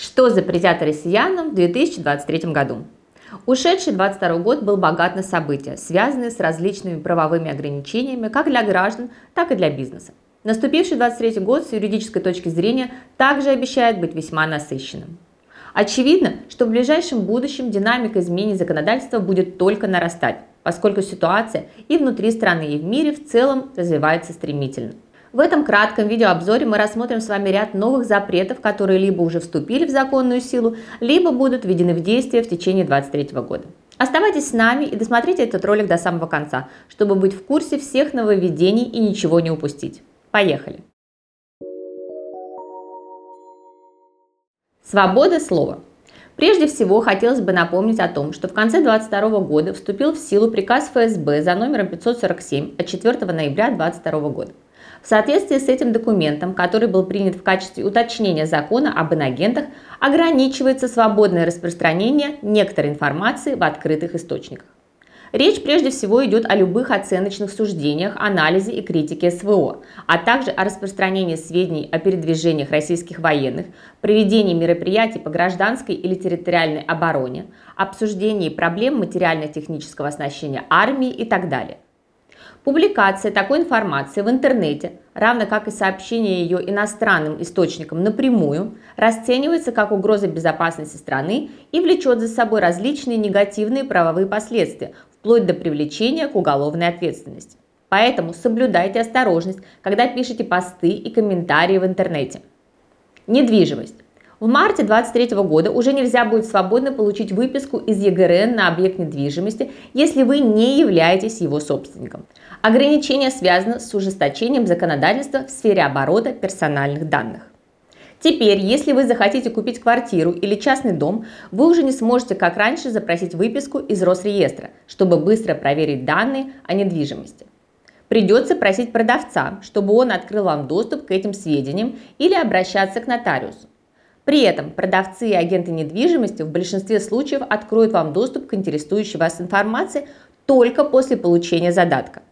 Что запретят россиянам в 2023 году? Ушедший 22 год был богат на события, связанные с различными правовыми ограничениями как для граждан, так и для бизнеса. Наступивший 23 год с юридической точки зрения также обещает быть весьма насыщенным. Очевидно, что в ближайшем будущем динамика изменений законодательства будет только нарастать, поскольку ситуация и внутри страны, и в мире в целом развивается стремительно. В этом кратком видеообзоре мы рассмотрим с вами ряд новых запретов, которые либо уже вступили в законную силу, либо будут введены в действие в течение 2023 года. Оставайтесь с нами и досмотрите этот ролик до самого конца, чтобы быть в курсе всех нововведений и ничего не упустить. Поехали! Свобода слова. Прежде всего, хотелось бы напомнить о том, что в конце 2022 года вступил в силу приказ ФСБ за номером 547 от 4 ноября 2022 года. В соответствии с этим документом, который был принят в качестве уточнения закона об инагентах, ограничивается свободное распространение некоторой информации в открытых источниках. Речь прежде всего идет о любых оценочных суждениях, анализе и критике СВО, а также о распространении сведений о передвижениях российских военных, проведении мероприятий по гражданской или территориальной обороне, обсуждении проблем материально-технического оснащения армии и так далее – Публикация такой информации в интернете, равно как и сообщение ее иностранным источникам напрямую, расценивается как угроза безопасности страны и влечет за собой различные негативные правовые последствия, вплоть до привлечения к уголовной ответственности. Поэтому соблюдайте осторожность, когда пишете посты и комментарии в интернете. Недвижимость. В марте 2023 года уже нельзя будет свободно получить выписку из ЕГРН на объект недвижимости, если вы не являетесь его собственником. Ограничение связано с ужесточением законодательства в сфере оборота персональных данных. Теперь, если вы захотите купить квартиру или частный дом, вы уже не сможете, как раньше, запросить выписку из Росреестра, чтобы быстро проверить данные о недвижимости. Придется просить продавца, чтобы он открыл вам доступ к этим сведениям или обращаться к нотариусу. При этом продавцы и агенты недвижимости в большинстве случаев откроют вам доступ к интересующей вас информации только после получения задатка.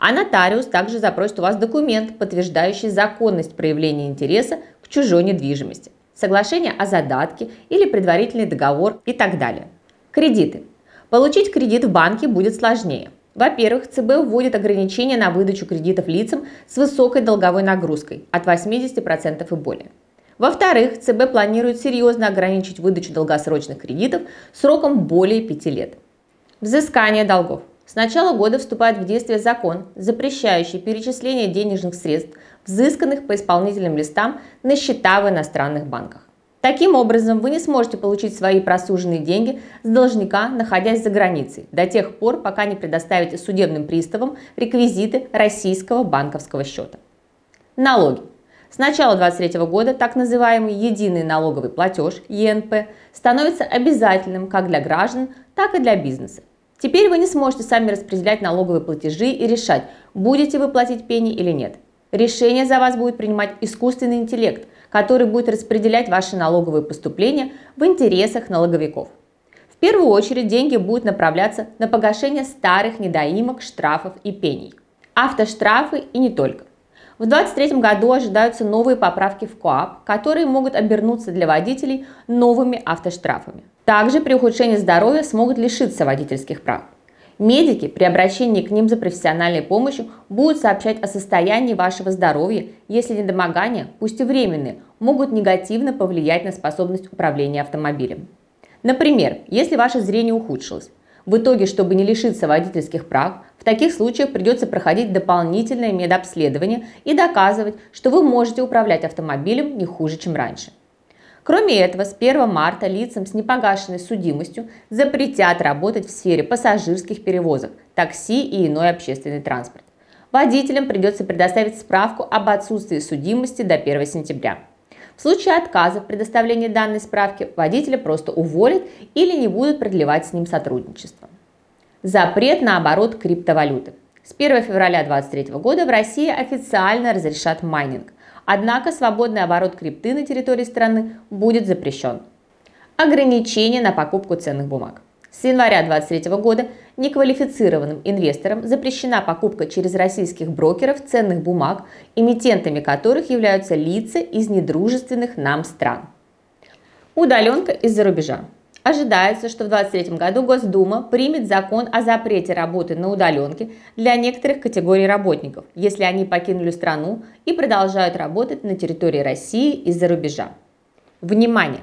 А нотариус также запросит у вас документ, подтверждающий законность проявления интереса к чужой недвижимости, соглашение о задатке или предварительный договор и так далее. Кредиты. Получить кредит в банке будет сложнее. Во-первых, ЦБ вводит ограничения на выдачу кредитов лицам с высокой долговой нагрузкой от 80% и более. Во-вторых, ЦБ планирует серьезно ограничить выдачу долгосрочных кредитов сроком более 5 лет. Взыскание долгов. С начала года вступает в действие закон, запрещающий перечисление денежных средств, взысканных по исполнительным листам на счета в иностранных банках. Таким образом, вы не сможете получить свои просуженные деньги с должника, находясь за границей, до тех пор, пока не предоставите судебным приставам реквизиты российского банковского счета. Налоги. С начала 2023 года так называемый единый налоговый платеж ЕНП становится обязательным как для граждан, так и для бизнеса. Теперь вы не сможете сами распределять налоговые платежи и решать, будете вы платить пени или нет. Решение за вас будет принимать искусственный интеллект, который будет распределять ваши налоговые поступления в интересах налоговиков. В первую очередь деньги будут направляться на погашение старых недоимок, штрафов и пений. Автоштрафы и не только. В 2023 году ожидаются новые поправки в КОАП, которые могут обернуться для водителей новыми автоштрафами. Также при ухудшении здоровья смогут лишиться водительских прав. Медики при обращении к ним за профессиональной помощью будут сообщать о состоянии вашего здоровья, если недомогания, пусть и временные, могут негативно повлиять на способность управления автомобилем. Например, если ваше зрение ухудшилось, в итоге, чтобы не лишиться водительских прав, в таких случаях придется проходить дополнительное медобследование и доказывать, что вы можете управлять автомобилем не хуже, чем раньше. Кроме этого, с 1 марта лицам с непогашенной судимостью запретят работать в сфере пассажирских перевозок, такси и иной общественный транспорт. Водителям придется предоставить справку об отсутствии судимости до 1 сентября. В случае отказа в предоставлении данной справки водителя просто уволят или не будут продлевать с ним сотрудничество. Запрет на оборот криптовалюты. С 1 февраля 2023 года в России официально разрешат майнинг. Однако свободный оборот крипты на территории страны будет запрещен. Ограничение на покупку ценных бумаг. С января 2023 года неквалифицированным инвесторам запрещена покупка через российских брокеров ценных бумаг, эмитентами которых являются лица из недружественных нам стран. Удаленка из-за рубежа. Ожидается, что в 2023 году Госдума примет закон о запрете работы на удаленке для некоторых категорий работников, если они покинули страну и продолжают работать на территории России из-за рубежа. Внимание!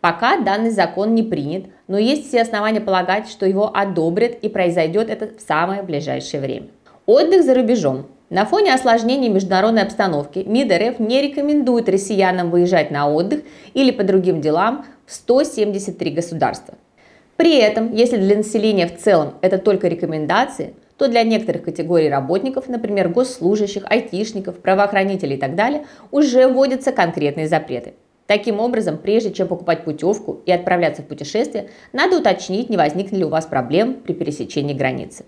Пока данный закон не принят, но есть все основания полагать, что его одобрят и произойдет это в самое ближайшее время. Отдых за рубежом. На фоне осложнений международной обстановки МИД РФ не рекомендует россиянам выезжать на отдых или по другим делам в 173 государства. При этом, если для населения в целом это только рекомендации, то для некоторых категорий работников, например, госслужащих, айтишников, правоохранителей и так далее, уже вводятся конкретные запреты. Таким образом, прежде чем покупать путевку и отправляться в путешествие, надо уточнить, не возникнет ли у вас проблем при пересечении границы.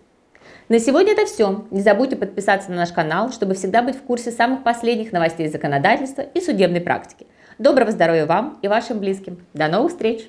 На сегодня это все. Не забудьте подписаться на наш канал, чтобы всегда быть в курсе самых последних новостей законодательства и судебной практики. Доброго здоровья вам и вашим близким. До новых встреч!